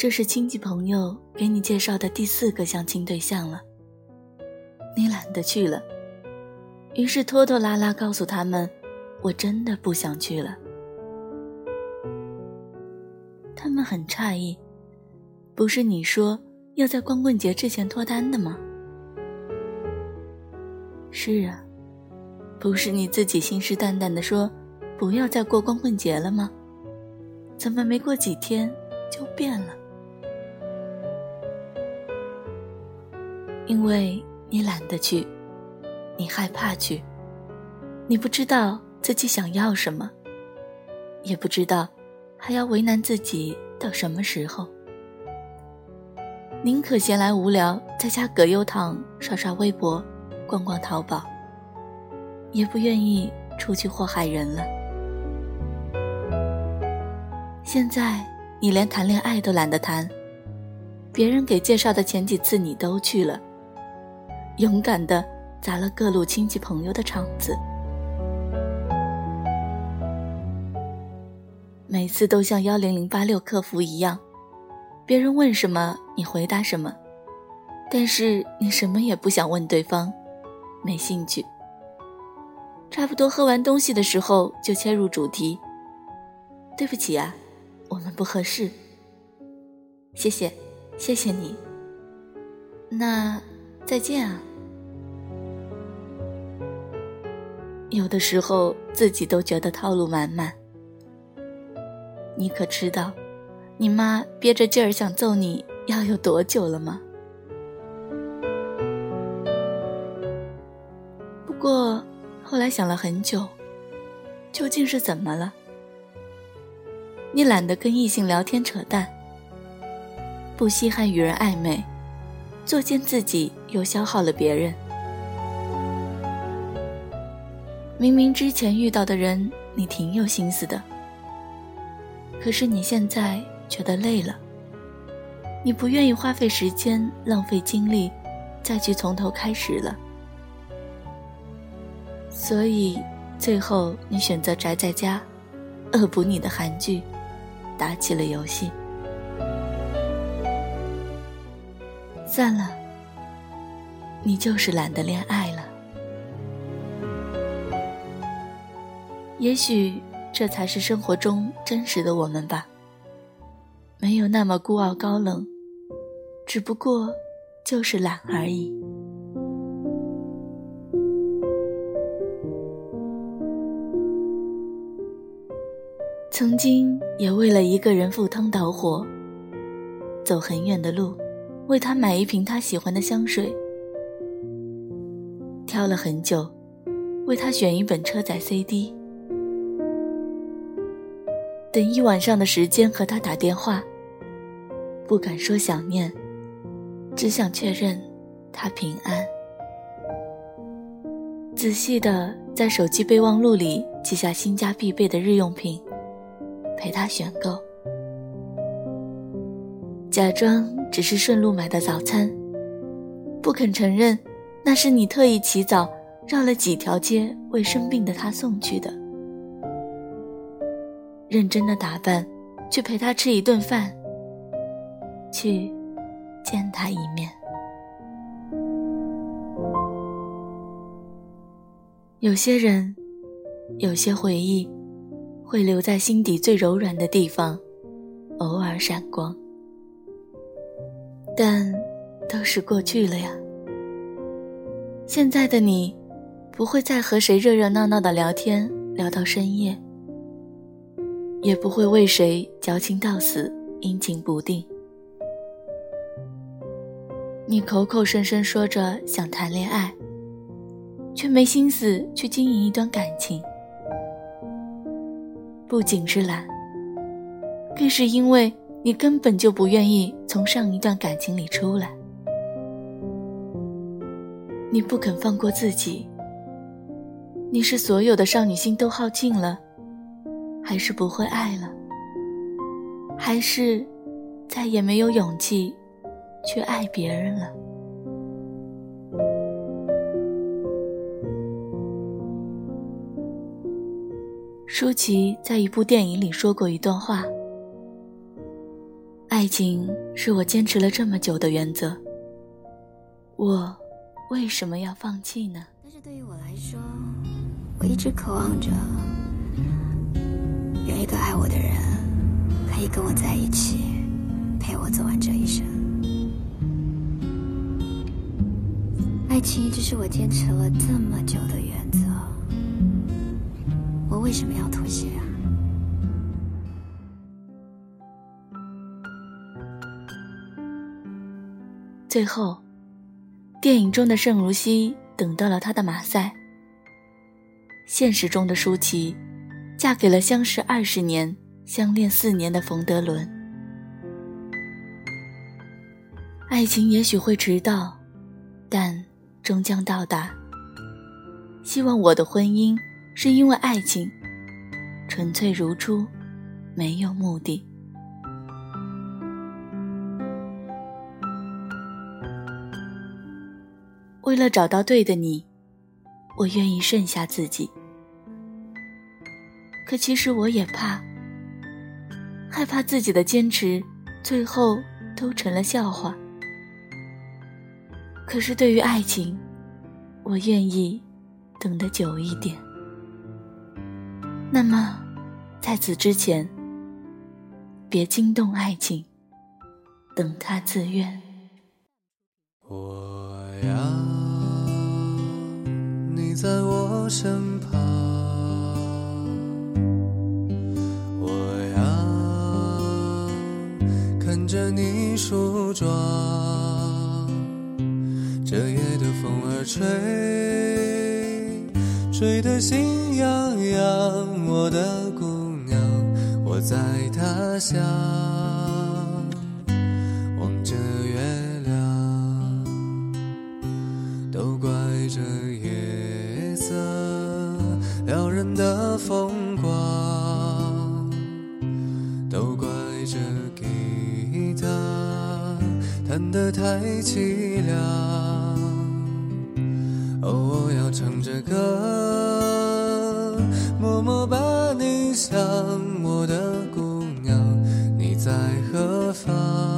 这是亲戚朋友给你介绍的第四个相亲对象了。你懒得去了，于是拖拖拉拉告诉他们：“我真的不想去了。”他们很诧异，不是你说要在光棍节之前脱单的吗？是啊，不是你自己信誓旦旦的说不要再过光棍节了吗？怎么没过几天就变了？因为你懒得去，你害怕去，你不知道自己想要什么，也不知道还要为难自己到什么时候。宁可闲来无聊在家葛优躺、刷刷微博、逛逛淘宝，也不愿意出去祸害人了。现在你连谈恋爱都懒得谈，别人给介绍的前几次你都去了，勇敢的砸了各路亲戚朋友的场子，每次都像幺零零八六客服一样，别人问什么你回答什么，但是你什么也不想问对方，没兴趣。差不多喝完东西的时候就切入主题，对不起啊。我们不合适，谢谢，谢谢你。那再见啊！有的时候自己都觉得套路满满。你可知道，你妈憋着劲儿想揍你要有多久了吗？不过后来想了很久，究竟是怎么了？你懒得跟异性聊天扯淡，不稀罕与人暧昧，作践自己又消耗了别人。明明之前遇到的人你挺有心思的，可是你现在觉得累了，你不愿意花费时间浪费精力再去从头开始了，所以最后你选择宅在家，恶补你的韩剧。打起了游戏，算了，你就是懒得恋爱也许这才是生活中真实的我们吧，没有那么孤傲高冷，只不过就是懒而已。曾经也为了一个人赴汤蹈火，走很远的路，为他买一瓶他喜欢的香水，挑了很久，为他选一本车载 CD，等一晚上的时间和他打电话，不敢说想念，只想确认他平安。仔细的在手机备忘录里记下新家必备的日用品。陪他选购，假装只是顺路买的早餐，不肯承认那是你特意起早绕了几条街为生病的他送去的。认真的打扮，去陪他吃一顿饭，去见他一面。有些人，有些回忆。会留在心底最柔软的地方，偶尔闪光，但都是过去了呀。现在的你，不会再和谁热热闹闹的聊天聊到深夜，也不会为谁矫情到死阴晴不定。你口口声声说着想谈恋爱，却没心思去经营一段感情。不仅是懒，更是因为你根本就不愿意从上一段感情里出来。你不肯放过自己。你是所有的少女心都耗尽了，还是不会爱了？还是再也没有勇气去爱别人了？舒淇在一部电影里说过一段话：“爱情是我坚持了这么久的原则，我为什么要放弃呢？但是对于我来说，我一直渴望着个爱我的人，可以跟我在一起，陪我走完这一生。爱情一直是我坚持了这么久的原则，我为什么要妥协啊？最后，电影中的盛如熙等到了他的马赛，现实中的舒淇嫁给了相识二十年、相恋四年的冯德伦。爱情也许会迟到，但终将到达。希望我的婚姻是因为爱情，纯粹如初，没有目的。为了找到对的你，我愿意剩下自己。可其实我也怕，害怕自己的坚持最后都成了笑话。可是对于爱情，我愿意等得久一点。那么，在此之前，别惊动爱情，等他自愿。我要。你在我身旁，梳妆这夜的风儿吹吹得心痒痒我的姑娘我在他乡望着月亮都怪这夜色撩人的风弹得太凄凉哦我要唱着歌默默把你想我的姑娘你在何方？